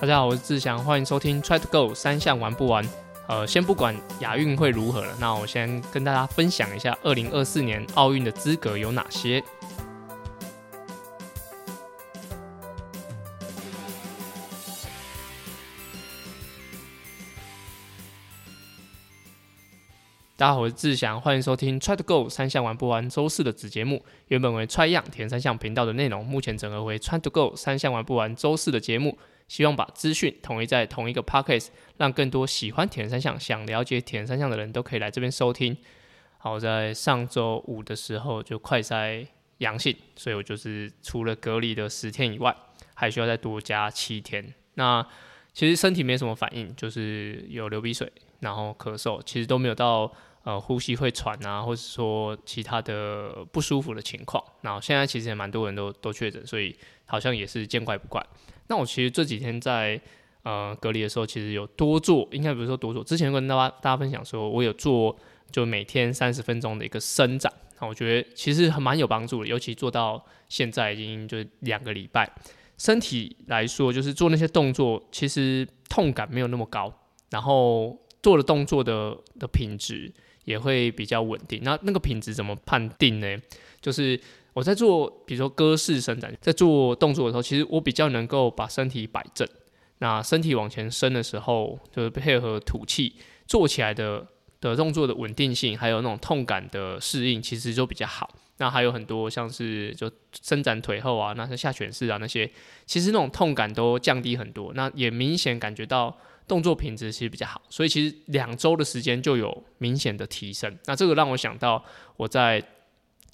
大家好，我是志祥，欢迎收听 Try to Go 三项玩不完。呃，先不管亚运会如何了，那我先跟大家分享一下二零二四年奥运的资格有哪些。大家好，我是志祥，欢迎收听 Try to Go 三项玩不完周四的子节目。原本为 Try 样田三项频道的内容，目前整合为 Try to Go 三项玩不完周四的节目。希望把资讯统一在同一个 Podcast，让更多喜欢铁人三项、想了解铁人三项的人都可以来这边收听。好，在上周五的时候就快筛阳性，所以我就是除了隔离的十天以外，还需要再多加七天。那其实身体没什么反应，就是有流鼻水，然后咳嗽，其实都没有到。呃，呼吸会喘啊，或者说其他的不舒服的情况。然后现在其实也蛮多人都都确诊，所以好像也是见怪不怪。那我其实这几天在呃隔离的时候，其实有多做，应该不是说多做，之前跟大家大家分享说，我有做就每天三十分钟的一个伸展。那我觉得其实还蛮有帮助的，尤其做到现在已经就两个礼拜，身体来说就是做那些动作，其实痛感没有那么高，然后做的动作的的品质。也会比较稳定。那那个品质怎么判定呢？就是我在做，比如说鸽式伸展，在做动作的时候，其实我比较能够把身体摆正。那身体往前伸的时候，就是配合吐气，做起来的的动作的稳定性，还有那种痛感的适应，其实就比较好。那还有很多像是就伸展腿后啊，那些下犬式啊那些，其实那种痛感都降低很多。那也明显感觉到。动作品质其实比较好，所以其实两周的时间就有明显的提升。那这个让我想到我在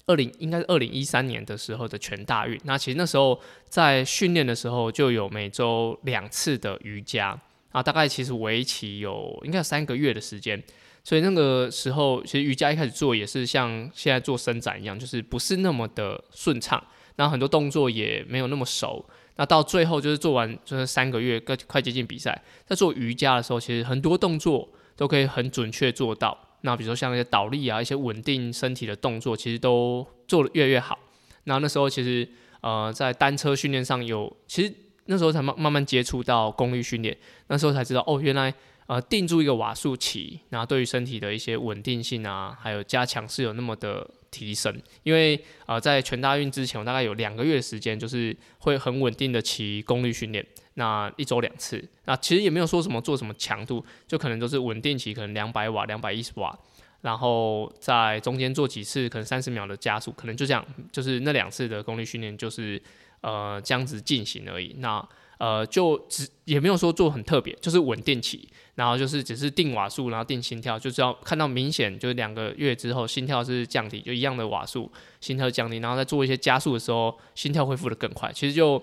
二零应该是二零一三年的时候的全大运。那其实那时候在训练的时候就有每周两次的瑜伽啊，大概其实为期有应该有三个月的时间。所以那个时候其实瑜伽一开始做也是像现在做伸展一样，就是不是那么的顺畅，然后很多动作也没有那么熟。那到最后就是做完，就是三个月，快快接近比赛，在做瑜伽的时候，其实很多动作都可以很准确做到。那比如说像那些倒立啊，一些稳定身体的动作，其实都做的越来越好。那那时候其实呃，在单车训练上有，其实那时候才慢慢慢接触到功率训练，那时候才知道哦，原来呃定住一个瓦数起，然后对于身体的一些稳定性啊，还有加强是有那么的。提升，因为呃，在全大运之前，我大概有两个月的时间，就是会很稳定的骑功率训练，那一周两次，那其实也没有说什么做什么强度，就可能都是稳定骑，可能两百瓦、两百一十瓦，然后在中间做几次，可能三十秒的加速，可能就这样，就是那两次的功率训练，就是呃这样子进行而已。那呃，就只也没有说做很特别，就是稳定期，然后就是只是定瓦数，然后定心跳，就是要看到明显，就是两个月之后心跳是降低，就一样的瓦数，心跳降低，然后再做一些加速的时候，心跳恢复的更快。其实就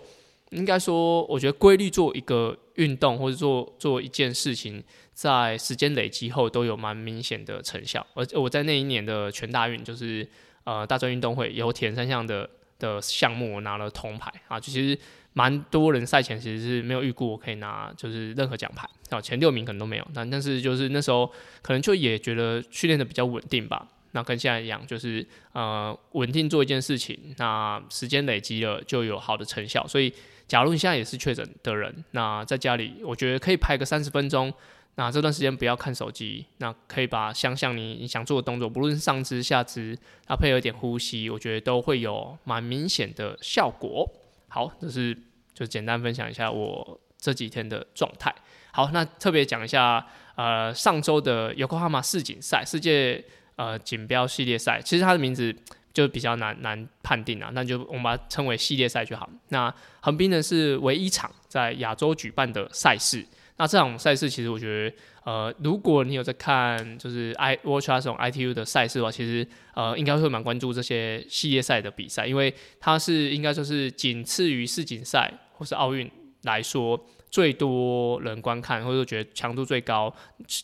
应该说，我觉得规律做一个运动或者做做一件事情，在时间累积后都有蛮明显的成效。而我在那一年的全大运，就是呃大专运动会有铁人三项的的项目，拿了铜牌啊，就其实。蛮多人赛前其实是没有预估我可以拿就是任何奖牌啊，前六名可能都没有。那但是就是那时候可能就也觉得训练的比较稳定吧。那跟现在一样，就是呃稳定做一件事情，那时间累积了就有好的成效。所以假如你现在也是确诊的人，那在家里我觉得可以拍个三十分钟，那这段时间不要看手机，那可以把想想你你想做的动作，不论是上肢下肢，搭配有一点呼吸，我觉得都会有蛮明显的效果。好，这是就简单分享一下我这几天的状态。好，那特别讲一下，呃，上周的有 m 马世锦赛世界呃锦标系列赛，其实它的名字就比较难难判定啊，那就我们把它称为系列赛就好。那横滨呢是唯一场在亚洲举办的赛事。那这场赛事其实我觉得，呃，如果你有在看就是 i watch 这种 ITU 的赛事的话，其实呃应该会蛮关注这些系列赛的比赛，因为它是应该说是仅次于世锦赛或是奥运来说最多人观看，或者说觉得强度最高，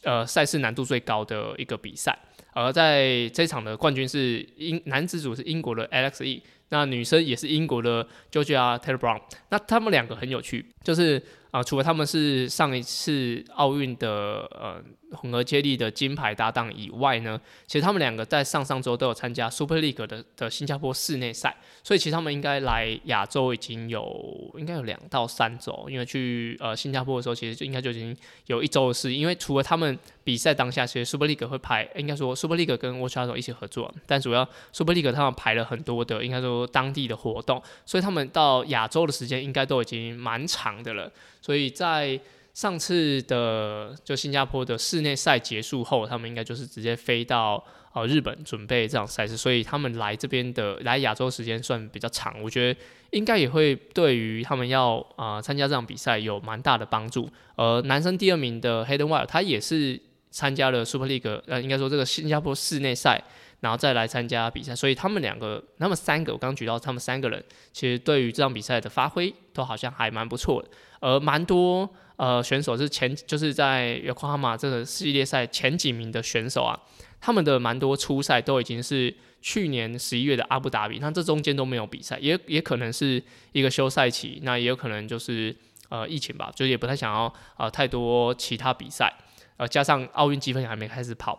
呃，赛事难度最高的一个比赛。而在这场的冠军是英男子组是英国的 Alex E，那女生也是英国的 Georgia Taylor Brown。那他们两个很有趣，就是啊，除了他们是上一次奥运的呃混合接力的金牌搭档以外呢，其实他们两个在上上周都有参加 Super League 的的新加坡室内赛，所以其实他们应该来亚洲已经有应该有两到三周，因为去呃新加坡的时候，其实就应该就已经有一周的事，因为除了他们比赛当下，其实 Super League 会排，应该说 Super League 跟 World c h a m p i o n 一起合作，但主要 Super League 他们排了很多的，应该说当地的活动，所以他们到亚洲的时间应该都已经蛮长的了。所以在上次的就新加坡的室内赛结束后，他们应该就是直接飞到呃日本准备这场赛事，所以他们来这边的来亚洲时间算比较长，我觉得应该也会对于他们要啊参加这场比赛有蛮大的帮助。而男生第二名的 Hayden w i l e 他也是参加了 Super League，呃，应该说这个新加坡室内赛。然后再来参加比赛，所以他们两个，他们三个，我刚举到他们三个人，其实对于这场比赛的发挥都好像还蛮不错的。而蛮多呃选手是前就是在 Yokohama 这个系列赛前几名的选手啊，他们的蛮多初赛都已经是去年十一月的阿布达比，那这中间都没有比赛，也也可能是一个休赛期，那也有可能就是呃疫情吧，就也不太想要呃太多其他比赛，呃加上奥运积分还没开始跑。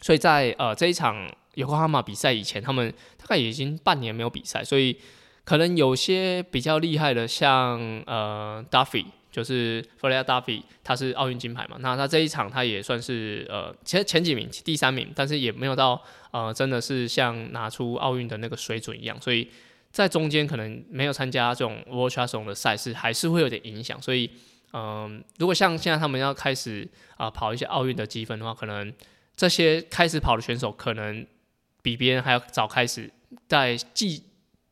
所以在呃这一场有克哈马比赛以前，他们大概已经半年没有比赛，所以可能有些比较厉害的，像呃 Duffy，就是弗雷亚 Duffy，他是奥运金牌嘛，那他这一场他也算是呃前前几名，第三名，但是也没有到呃真的是像拿出奥运的那个水准一样，所以在中间可能没有参加这种 World c h a s o n 的赛事，还是会有点影响。所以嗯，如果像现在他们要开始啊跑一些奥运的积分的话，可能。这些开始跑的选手可能比别人还要早开始，在季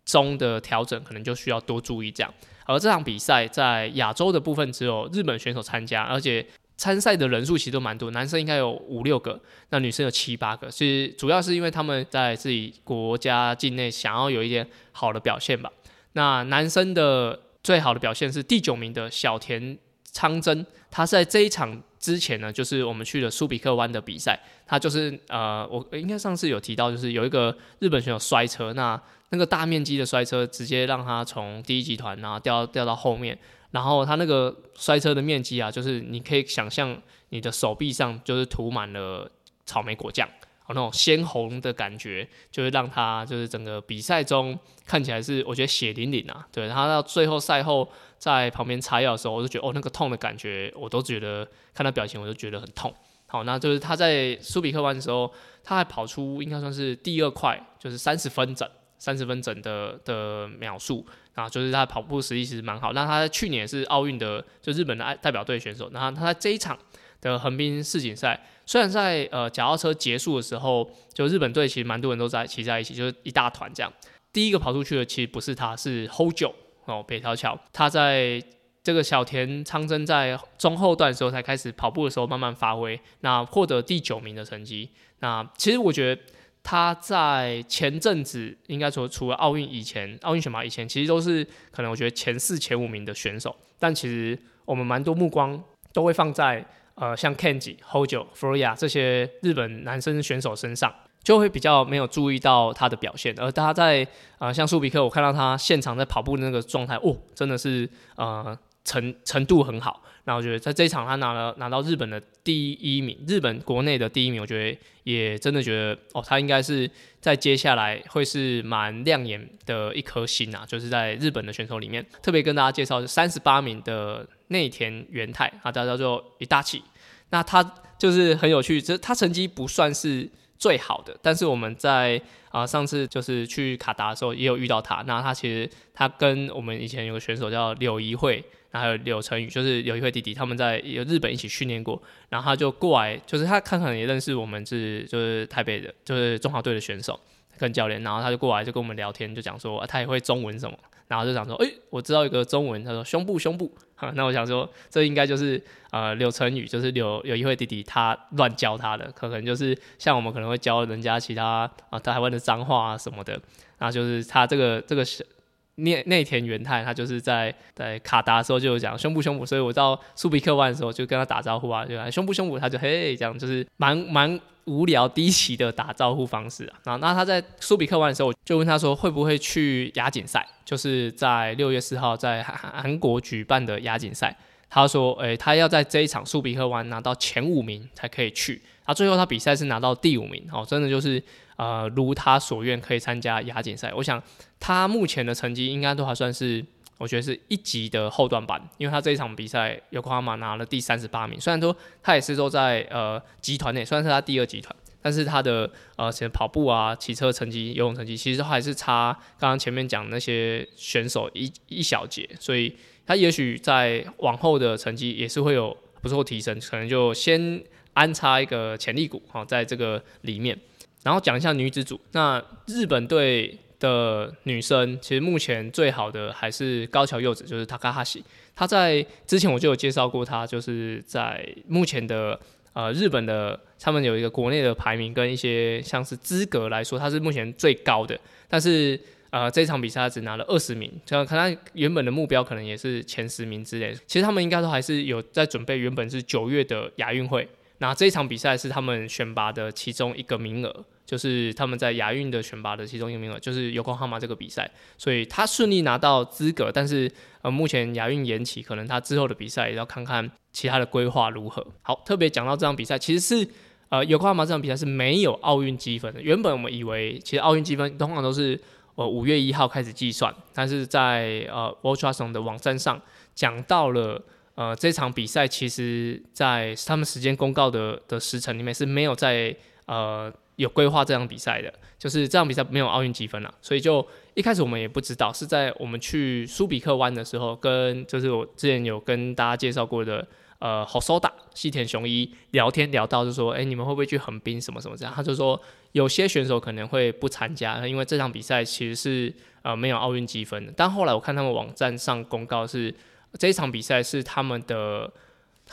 中的调整可能就需要多注意这样。而这场比赛在亚洲的部分只有日本选手参加，而且参赛的人数其实都蛮多，男生应该有五六个，那女生有七八个。是主要是因为他们在自己国家境内想要有一点好的表现吧。那男生的最好的表现是第九名的小田昌真，他在这一场。之前呢，就是我们去了苏比克湾的比赛，他就是呃，我应该上次有提到，就是有一个日本选手摔车，那那个大面积的摔车，直接让他从第一集团然后掉掉到后面，然后他那个摔车的面积啊，就是你可以想象你的手臂上就是涂满了草莓果酱。那种鲜红的感觉，就会让他就是整个比赛中看起来是我觉得血淋淋啊。对他到最后赛后在旁边擦药的时候，我就觉得哦，那个痛的感觉，我都觉得看他表情，我就觉得很痛。好，那就是他在苏比克湾的时候，他还跑出应该算是第二快，就是三十分整，三十分整的的秒数啊，就是他跑步实力其实蛮好。那他在去年是奥运的，就日本的代表队选手。然后他在这一场的横滨世锦赛。虽然在呃脚踏车结束的时候，就日本队其实蛮多人都在骑在一起，就是一大团这样。第一个跑出去的其实不是他，是 Hold 九哦，北条桥。他在这个小田昌真在中后段的时候才开始跑步的时候慢慢发挥，那获得第九名的成绩。那其实我觉得他在前阵子应该说除了奥运以前，奥运选拔以前，其实都是可能我觉得前四前五名的选手。但其实我们蛮多目光都会放在。呃，像 Kenji、Hojo、Furya 这些日本男生选手身上，就会比较没有注意到他的表现。而他在呃，像苏比克，我看到他现场在跑步的那个状态，哦，真的是呃程程度很好。然后我觉得在这一场他拿了拿到日本的第一名，日本国内的第一名，我觉得也真的觉得哦，他应该是在接下来会是蛮亮眼的一颗星啊，就是在日本的选手里面，特别跟大家介绍是三十八名的内田元太啊，大家叫做一大气。那他就是很有趣，这他成绩不算是最好的，但是我们在啊上次就是去卡达的时候也有遇到他。那他其实他跟我们以前有个选手叫柳怡慧，然后还有柳成宇，就是柳怡慧弟弟，他们在有日本一起训练过。然后他就过来，就是他看可能也认识我们是就是台北的，就是中华队的选手跟教练。然后他就过来就跟我们聊天，就讲说他也会中文什么。然后就想说，哎，我知道一个中文，他说胸部胸部，哈，那我想说，这应该就是呃柳成宇，就是柳有一位弟弟他乱教他的，可能就是像我们可能会教人家其他啊台湾的脏话啊什么的，然后就是他这个这个是内内田元太，他就是在在卡达的时候就有讲胸部胸部，所以我到苏比克湾的时候就跟他打招呼啊，就胸部胸部，他就嘿这样，就是蛮蛮无聊低级的打招呼方式啊。然后那他在苏比克湾的时候，我就问他说会不会去亚锦赛，就是在六月四号在韩韩国举办的亚锦赛。他说，诶，他要在这一场苏比克湾拿到前五名才可以去。啊最后他比赛是拿到第五名，哦，真的就是。呃，如他所愿，可以参加亚锦赛。我想他目前的成绩应该都还算是，我觉得是一级的后段版，因为他这一场比赛有夸马拿了第三十八名。虽然说他也是都在呃集团内，虽然是他第二集团，但是他的呃其实跑步啊、骑车成绩、游泳成绩，其实还是差刚刚前面讲那些选手一一小节。所以他也许在往后的成绩也是会有不错提升，可能就先安插一个潜力股哈，在这个里面。然后讲一下女子组，那日本队的女生其实目前最好的还是高桥柚子，就是 Takahashi。她在之前我就有介绍过她，就是在目前的呃日本的他们有一个国内的排名跟一些像是资格来说，她是目前最高的。但是呃这场比赛只拿了二十名，这看她原本的目标可能也是前十名之类。其实他们应该都还是有在准备原本是九月的亚运会。那这一场比赛是他们选拔的其中一个名额，就是他们在亚运的选拔的其中一个名额，就是有空号码这个比赛，所以他顺利拿到资格。但是呃，目前亚运延期，可能他之后的比赛也要看看其他的规划如何。好，特别讲到这场比赛，其实是呃有空号码这场比赛是没有奥运积分的。原本我们以为其实奥运积分通常都是呃五月一号开始计算，但是在呃 Ultrason 的网站上讲到了。呃，这场比赛其实，在他们时间公告的的时辰里面是没有在呃有规划这场比赛的，就是这场比赛没有奥运积分了，所以就一开始我们也不知道，是在我们去苏比克湾的时候，跟就是我之前有跟大家介绍过的呃好收打西田雄一聊天聊到，就说哎你们会不会去横滨什么什么这样，他就说有些选手可能会不参加，因为这场比赛其实是呃没有奥运积分的，但后来我看他们网站上公告是。这一场比赛是他们的，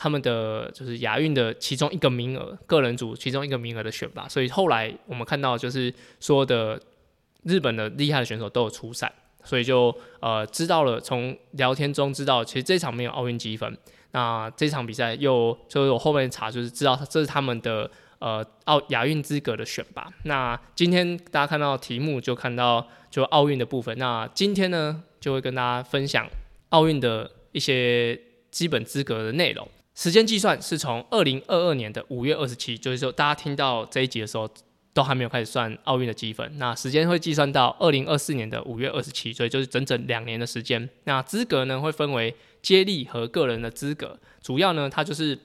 他们的就是亚运的其中一个名额，个人组其中一个名额的选拔。所以后来我们看到，就是说的日本的厉害的选手都有出赛，所以就呃知道了，从聊天中知道，其实这场没有奥运积分。那这场比赛又就是我后面查，就是知道这是他们的呃奥亚运资格的选拔。那今天大家看到题目就看到就奥运的部分。那今天呢就会跟大家分享奥运的。一些基本资格的内容，时间计算是从二零二二年的五月二十七，就是说大家听到这一集的时候，都还没有开始算奥运的积分。那时间会计算到二零二四年的五月二十七，所以就是整整两年的时间。那资格呢会分为接力和个人的资格，主要呢它就是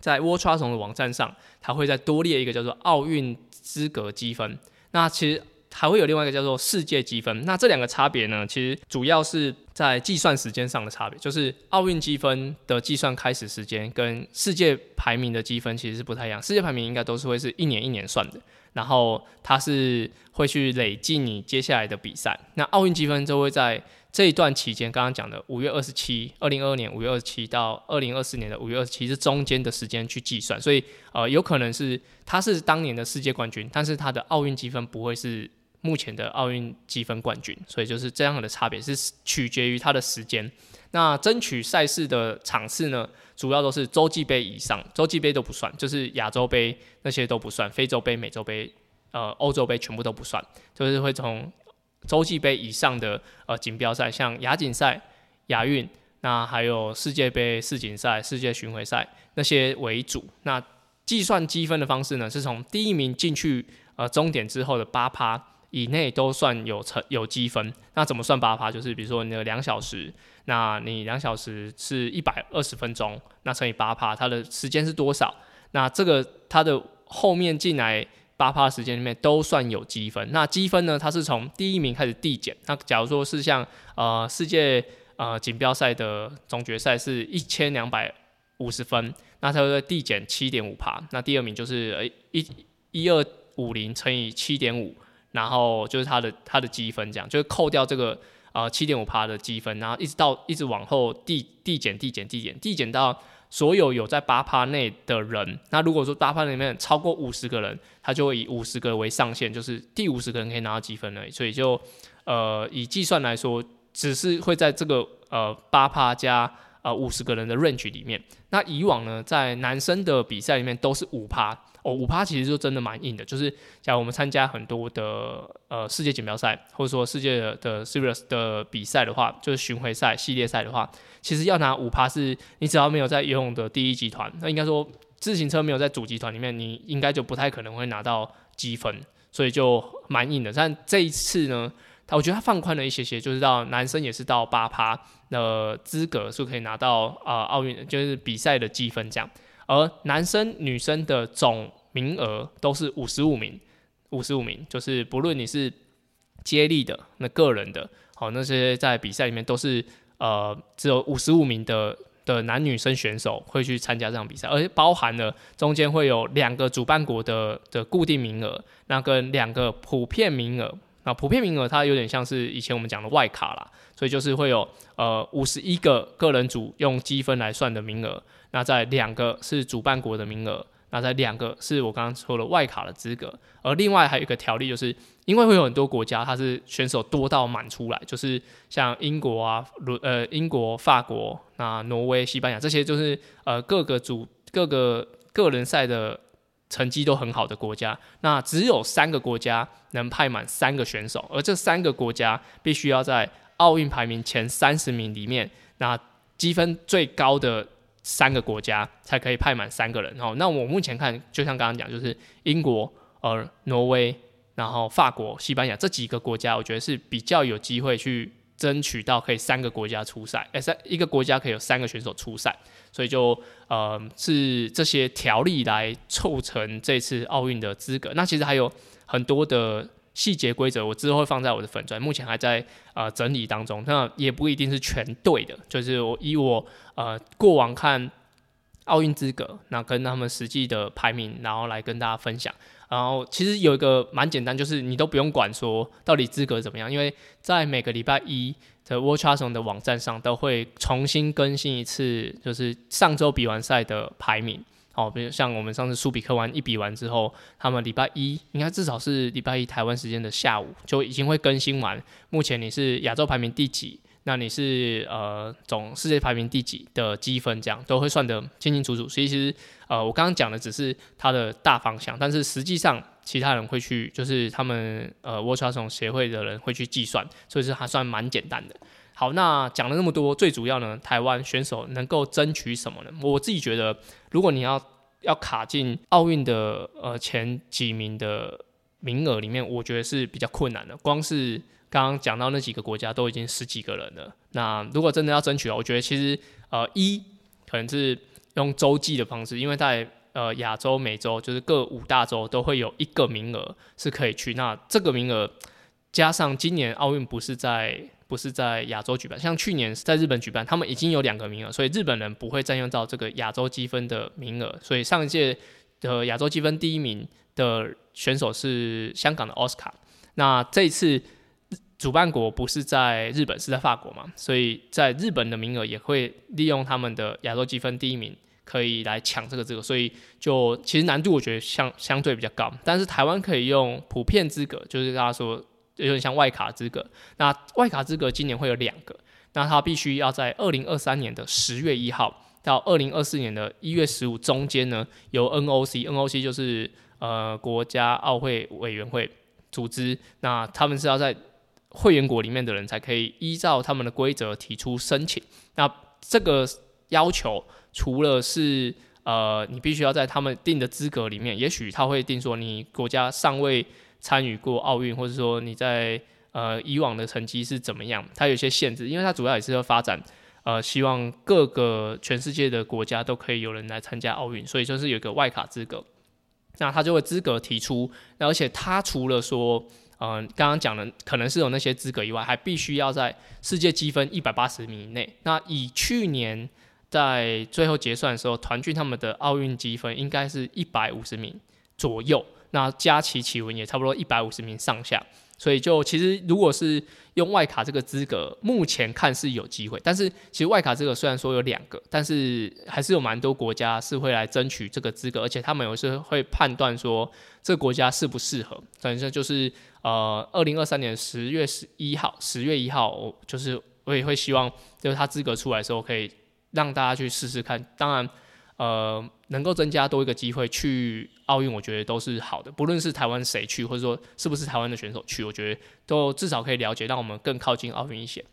在 World t r a s o n 的网站上，它会再多列一个叫做奥运资格积分。那其实。还会有另外一个叫做世界积分，那这两个差别呢，其实主要是在计算时间上的差别，就是奥运积分的计算开始时间跟世界排名的积分其实是不太一样。世界排名应该都是会是一年一年算的，然后它是会去累计你接下来的比赛。那奥运积分就会在这一段期间，刚刚讲的五月二十七，二零二二年五月二十七到二零二四年的五月二十七是中间的时间去计算，所以呃有可能是他是当年的世界冠军，但是他的奥运积分不会是。目前的奥运积分冠军，所以就是这样的差别是取决于他的时间。那争取赛事的场次呢，主要都是洲际杯以上，洲际杯都不算，就是亚洲杯那些都不算，非洲杯、美洲杯、呃欧洲杯全部都不算，就是会从洲际杯以上的呃锦标赛，像亚锦赛、亚运，那还有世界杯、世锦赛、世界巡回赛那些为主。那计算积分的方式呢，是从第一名进去呃终点之后的八趴。以内都算有成有积分，那怎么算八趴？就是比如说你的两小时，那你两小时是一百二十分钟，那乘以八趴，它的时间是多少？那这个它的后面进来八趴时间里面都算有积分。那积分呢？它是从第一名开始递减。那假如说是像呃世界呃锦标赛的总决赛是一千两百五十分，那它会递减七点五趴。那第二名就是呃一一二五零乘以七点五。然后就是它的它的积分，这样就是扣掉这个呃七点五趴的积分，然后一直到一直往后递递减递减递减递减到所有有在八趴内的人。那如果说八趴里面超过五十个人，他就会以五十个为上限，就是第五十个人可以拿到积分了。所以就呃以计算来说，只是会在这个呃八趴加呃五十个人的 range 里面。那以往呢，在男生的比赛里面都是五趴哦，五趴其实就真的蛮硬的。就是假如我们参加很多的呃世界锦标赛，或者说世界的 serious 的比赛的话，就是巡回赛、系列赛的话，其实要拿五趴是，你只要没有在游泳的第一集团，那应该说自行车没有在主集团里面，你应该就不太可能会拿到积分，所以就蛮硬的。但这一次呢？他我觉得他放宽了一些些，就是到男生也是到八趴的资格是可以拿到啊奥运就是比赛的积分这样，而男生女生的总名额都是五十五名，五十五名就是不论你是接力的那个人的，好那些在比赛里面都是呃只有五十五名的的男女生选手会去参加这场比赛，而且包含了中间会有两个主办国的的固定名额，那跟两个普遍名额。那普遍名额它有点像是以前我们讲的外卡啦，所以就是会有呃五十一个个人组用积分来算的名额，那在两个是主办国的名额，那在两个是我刚刚说的外卡的资格，而另外还有一个条例，就是因为会有很多国家它是选手多到满出来，就是像英国啊、伦呃英国、法国、那挪威、西班牙这些，就是呃各个组各个个人赛的。成绩都很好的国家，那只有三个国家能派满三个选手，而这三个国家必须要在奥运排名前三十名里面，那积分最高的三个国家才可以派满三个人。哦，那我目前看，就像刚刚讲，就是英国、呃挪威、然后法国、西班牙这几个国家，我觉得是比较有机会去。争取到可以三个国家出赛，哎，三一个国家可以有三个选手出赛，所以就呃是这些条例来凑成这次奥运的资格。那其实还有很多的细节规则，我之后会放在我的粉砖，目前还在呃整理当中。那也不一定是全对的，就是我以我呃过往看奥运资格，那跟他们实际的排名，然后来跟大家分享。然后其实有一个蛮简单，就是你都不用管说到底资格怎么样，因为在每个礼拜一的 w a t c h a s o n 的网站上都会重新更新一次，就是上周比完赛的排名。哦，比如像我们上次苏比克完一比完之后，他们礼拜一应该至少是礼拜一台湾时间的下午就已经会更新完，目前你是亚洲排名第几？那你是呃总世界排名第几的积分，这样都会算得清清楚楚。所以其实呃我刚刚讲的只是它的大方向，但是实际上其他人会去，就是他们呃 watch 从协会的人会去计算，所以是还算蛮简单的。好，那讲了那么多，最主要呢，台湾选手能够争取什么呢？我自己觉得，如果你要要卡进奥运的呃前几名的名额里面，我觉得是比较困难的，光是。刚刚讲到那几个国家都已经十几个人了，那如果真的要争取，我觉得其实呃一可能是用洲际的方式，因为在呃亚洲、美洲就是各五大洲都会有一个名额是可以去，那这个名额加上今年奥运不是在不是在亚洲举办，像去年在日本举办，他们已经有两个名额，所以日本人不会占用到这个亚洲积分的名额，所以上一届的亚洲积分第一名的选手是香港的奥斯卡，那这一次。主办国不是在日本，是在法国嘛？所以在日本的名额也会利用他们的亚洲积分第一名，可以来抢这个资格。所以就其实难度我觉得相相对比较高。但是台湾可以用普遍资格，就是大家说有点像外卡资格。那外卡资格今年会有两个，那它必须要在二零二三年的十月一号到二零二四年的一月十五中间呢，由 NOC，NOC 就是呃国家奥会委员会组织，那他们是要在会员国里面的人才可以依照他们的规则提出申请。那这个要求除了是呃，你必须要在他们定的资格里面，也许他会定说你国家尚未参与过奥运，或者说你在呃以往的成绩是怎么样，它有些限制，因为它主要也是要发展呃，希望各个全世界的国家都可以有人来参加奥运，所以就是有一个外卡资格，那他就会资格提出，那而且他除了说。嗯，刚刚讲的可能是有那些资格以外，还必须要在世界积分一百八十名以内。那以去年在最后结算的时候，团聚他们的奥运积分应该是一百五十名左右，那加其奇文也差不多一百五十名上下。所以就其实如果是用外卡这个资格，目前看是有机会。但是其实外卡这个虽然说有两个，但是还是有蛮多国家是会来争取这个资格，而且他们有时会判断说这个国家适不适合，反正就是。呃，二零二三年十月十一号，十月一号，我就是我也会希望，就是他资格出来的时候，可以让大家去试试看。当然，呃，能够增加多一个机会去奥运，我觉得都是好的。不论是台湾谁去，或者说是不是台湾的选手去，我觉得都至少可以了解，让我们更靠近奥运一些。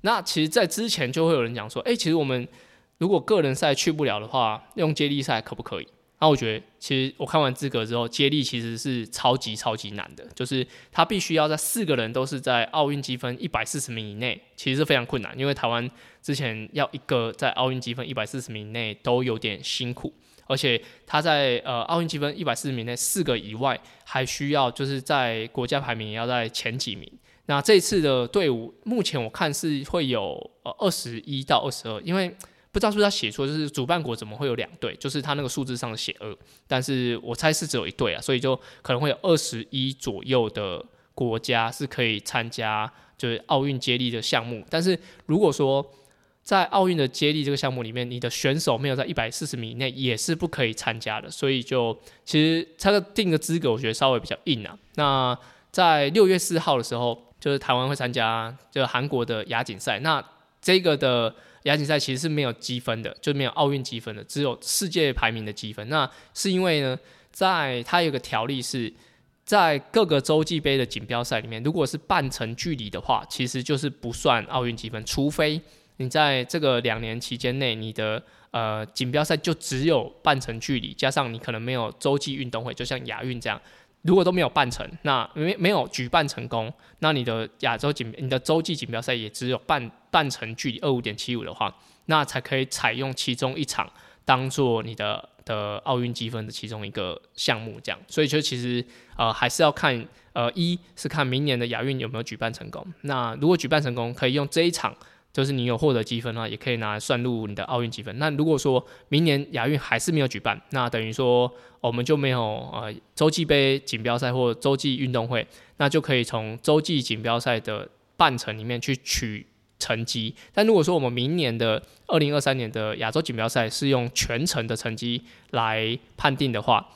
那其实，在之前就会有人讲说，哎，其实我们如果个人赛去不了的话，用接力赛可不可以？那我觉得，其实我看完资格之后，接力其实是超级超级难的，就是他必须要在四个人都是在奥运积分一百四十名以内，其实是非常困难。因为台湾之前要一个在奥运积分一百四十名以内都有点辛苦，而且他在呃奥运积分一百四十名内四个以外，还需要就是在国家排名也要在前几名。那这次的队伍目前我看是会有呃二十一到二十二，因为。不知道是不是他写错，就是主办国怎么会有两队？就是他那个数字上写二，但是我猜是只有一队啊，所以就可能会有二十一左右的国家是可以参加就是奥运接力的项目。但是如果说在奥运的接力这个项目里面，你的选手没有在一百四十米以内，也是不可以参加的。所以就其实他的定的资格，我觉得稍微比较硬啊。那在六月四号的时候，就是台湾会参加就韩国的亚锦赛，那这个的。亚锦赛其实是没有积分的，就没有奥运积分的，只有世界排名的积分。那是因为呢，在它有个条例是，在各个洲际杯的锦标赛里面，如果是半程距离的话，其实就是不算奥运积分，除非你在这个两年期间内，你的呃锦标赛就只有半程距离，加上你可能没有洲际运动会，就像亚运这样。如果都没有办成，那没没有举办成功，那你的亚洲锦你的洲际锦标赛也只有半半程距离二五点七五的话，那才可以采用其中一场当做你的的奥运积分的其中一个项目，这样。所以就其实呃还是要看呃一是看明年的亚运有没有举办成功，那如果举办成功，可以用这一场。就是你有获得积分的话，也可以拿来算入你的奥运积分。那如果说明年亚运还是没有举办，那等于说我们就没有呃洲际杯锦标赛或洲际运动会，那就可以从洲际锦标赛的半程里面去取成绩。但如果说我们明年的二零二三年的亚洲锦标赛是用全程的成绩来判定的话，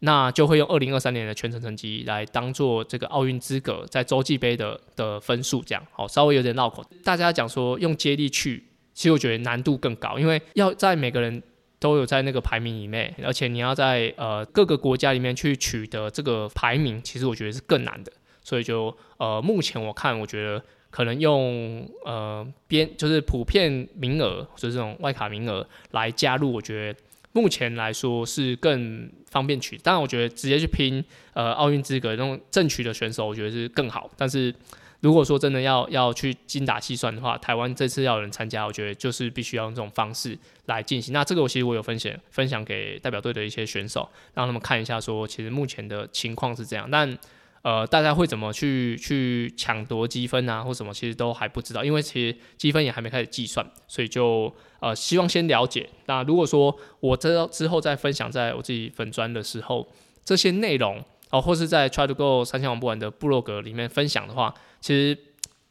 那就会用二零二三年的全程成绩来当做这个奥运资格在洲际杯的的分数，这样好稍微有点绕口。大家讲说用接力去，其实我觉得难度更高，因为要在每个人都有在那个排名以内，而且你要在呃各个国家里面去取得这个排名，其实我觉得是更难的。所以就呃目前我看，我觉得可能用呃边就是普遍名额，就是这种外卡名额来加入，我觉得。目前来说是更方便取，当然我觉得直接去拼呃奥运资格那种正取的选手，我觉得是更好。但是如果说真的要要去精打细算的话，台湾这次要有人参加，我觉得就是必须要用这种方式来进行。那这个我其实我有分享分享给代表队的一些选手，让他们看一下说，其实目前的情况是这样，但。呃，大家会怎么去去抢夺积分啊，或什么，其实都还不知道，因为其实积分也还没开始计算，所以就呃希望先了解。那如果说我知道之后再分享在我自己粉砖的时候，这些内容哦，或是在 Try to Go 三千万不完的部落格里面分享的话，其实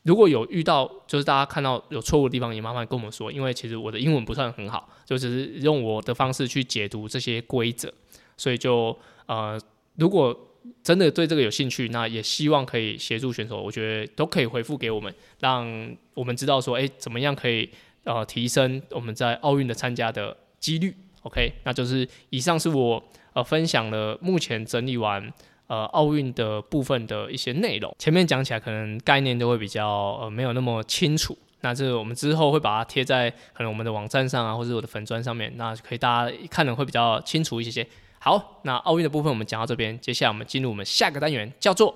如果有遇到就是大家看到有错误的地方，也麻烦跟我们说，因为其实我的英文不算很好，就只是用我的方式去解读这些规则，所以就呃如果。真的对这个有兴趣，那也希望可以协助选手，我觉得都可以回复给我们，让我们知道说，哎，怎么样可以呃提升我们在奥运的参加的几率。OK，那就是以上是我呃分享了目前整理完呃奥运的部分的一些内容。前面讲起来可能概念都会比较呃没有那么清楚，那这我们之后会把它贴在可能我们的网站上啊，或者我的粉砖上面，那可以大家看的会比较清楚一些些。好，那奥运的部分我们讲到这边，接下来我们进入我们下个单元，叫做。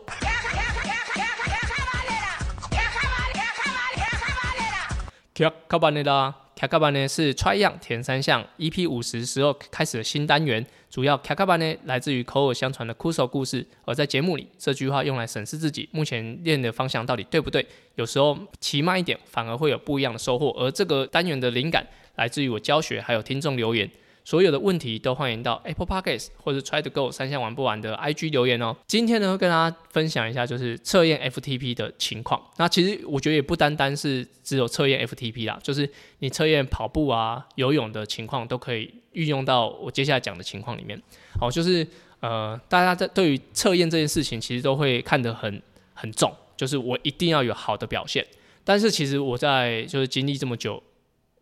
卡卡班内啦，卡卡班呢是 try 样填三项 EP 五十时候开始的新单元，主要卡卡班呢来自于口耳相传的酷手故事，而在节目里这句话用来审视自己目前练的方向到底对不对，有时候骑慢一点反而会有不一样的收获，而这个单元的灵感来自于我教学还有听众留言。所有的问题都欢迎到 Apple Podcasts 或者 Try to Go 三项玩不完的 IG 留言哦。今天呢，跟大家分享一下就是测验 FTP 的情况。那其实我觉得也不单单是只有测验 FTP 啦，就是你测验跑步啊、游泳的情况都可以运用到我接下来讲的情况里面。好，就是呃，大家在对于测验这件事情，其实都会看得很。很重，就是我一定要有好的表现。但是其实我在就是经历这么久，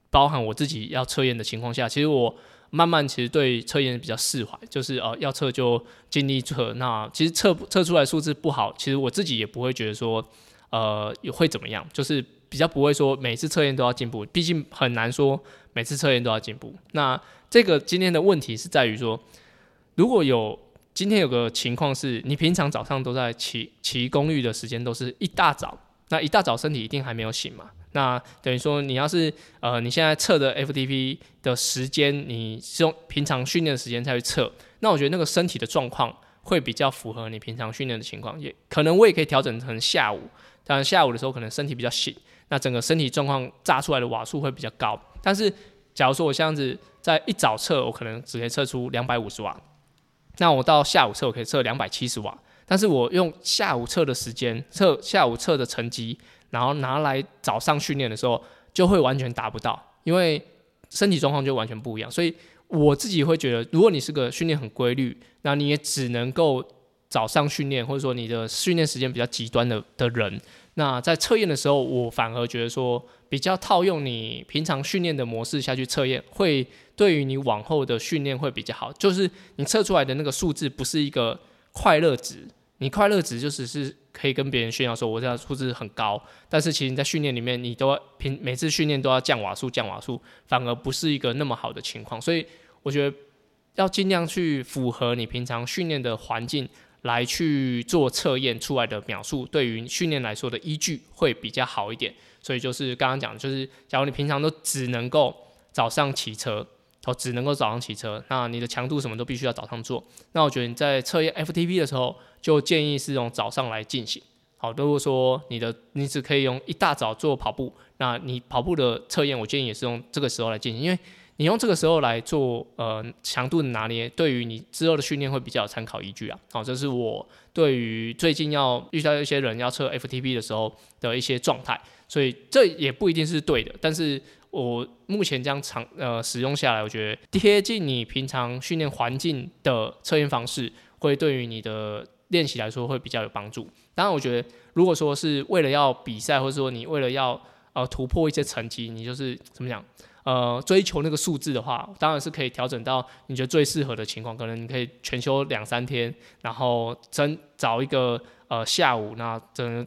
包含我自己要测验的情况下，其实我慢慢其实对测验比较释怀，就是呃要测就尽力测。那其实测测出来数字不好，其实我自己也不会觉得说呃会怎么样，就是比较不会说每次测验都要进步，毕竟很难说每次测验都要进步。那这个今天的问题是在于说，如果有今天有个情况是你平常早上都在骑骑公寓的时间都是一大早，那一大早身体一定还没有醒嘛？那等于说你要是呃你现在测的 FTP 的时间，你是用平常训练的时间再去测，那我觉得那个身体的状况会比较符合你平常训练的情况，也可能我也可以调整成下午，当然下午的时候可能身体比较醒，那整个身体状况炸出来的瓦数会比较高。但是假如说我这样子在一早测，我可能只可以测出两百五十瓦，那我到下午测我可以测两百七十瓦，但是我用下午测的时间测下午测的成绩。然后拿来早上训练的时候，就会完全达不到，因为身体状况就完全不一样。所以我自己会觉得，如果你是个训练很规律，那你也只能够早上训练，或者说你的训练时间比较极端的的人，那在测验的时候，我反而觉得说，比较套用你平常训练的模式下去测验，会对于你往后的训练会比较好。就是你测出来的那个数字不是一个快乐值。你快乐值就只是可以跟别人炫耀说，我这样数字很高，但是其实你在训练里面，你都平每次训练都要降瓦数，降瓦数，反而不是一个那么好的情况。所以我觉得要尽量去符合你平常训练的环境来去做测验出来的秒数，对于训练来说的依据会比较好一点。所以就是刚刚讲，就是假如你平常都只能够早上骑车。哦，只能够早上骑车，那你的强度什么都必须要早上做。那我觉得你在测验 FTP 的时候，就建议是用早上来进行。好，如果说你的你只可以用一大早做跑步，那你跑步的测验，我建议也是用这个时候来进行，因为你用这个时候来做呃强度的拿捏，对于你之后的训练会比较有参考依据啊。好，这是我对于最近要遇到一些人要测 FTP 的时候的一些状态，所以这也不一定是对的，但是。我目前这样长呃使用下来，我觉得贴近你平常训练环境的测验方式，会对于你的练习来说会比较有帮助。当然，我觉得如果说是为了要比赛，或者说你为了要呃突破一些成绩，你就是怎么讲呃追求那个数字的话，当然是可以调整到你觉得最适合的情况。可能你可以全休两三天，然后真找一个呃下午，那真。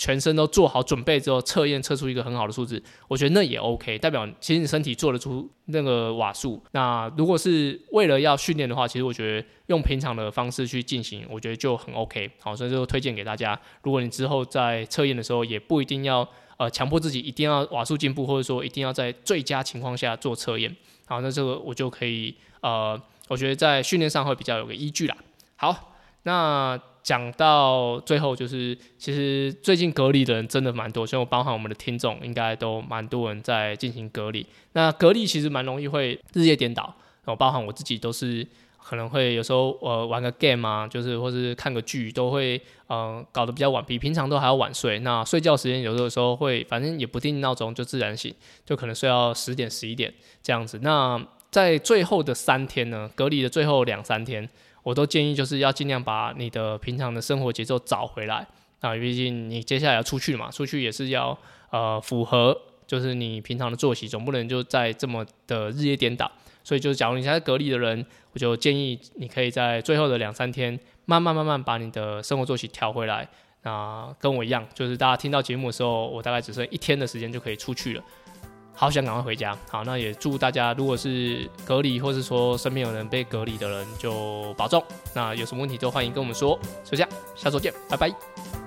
全身都做好准备之后，测验测出一个很好的数字，我觉得那也 OK，代表其实你身体做得出那个瓦数。那如果是为了要训练的话，其实我觉得用平常的方式去进行，我觉得就很 OK。好，所以就推荐给大家。如果你之后在测验的时候，也不一定要呃强迫自己一定要瓦数进步，或者说一定要在最佳情况下做测验。好，那这个我就可以呃，我觉得在训练上会比较有个依据啦。好，那。讲到最后，就是其实最近隔离的人真的蛮多，所以包含我们的听众，应该都蛮多人在进行隔离。那隔离其实蛮容易会日夜颠倒，然后包含我自己都是可能会有时候呃玩个 game 啊，就是或是看个剧，都会呃搞得比较晚，比平常都还要晚睡。那睡觉时间有的时候会，反正也不定闹钟就自然醒，就可能睡到十点十一点这样子。那在最后的三天呢，隔离的最后两三天。我都建议就是要尽量把你的平常的生活节奏找回来啊，毕竟你接下来要出去嘛，出去也是要呃符合就是你平常的作息，总不能就在这么的日夜颠倒。所以就是假如你现在隔离的人，我就建议你可以在最后的两三天慢慢慢慢把你的生活作息调回来。那跟我一样，就是大家听到节目的时候，我大概只剩一天的时间就可以出去了。好想赶快回家，好，那也祝大家，如果是隔离，或是说身边有人被隔离的人，就保重。那有什么问题都欢迎跟我们说。就这样，下周见，拜拜。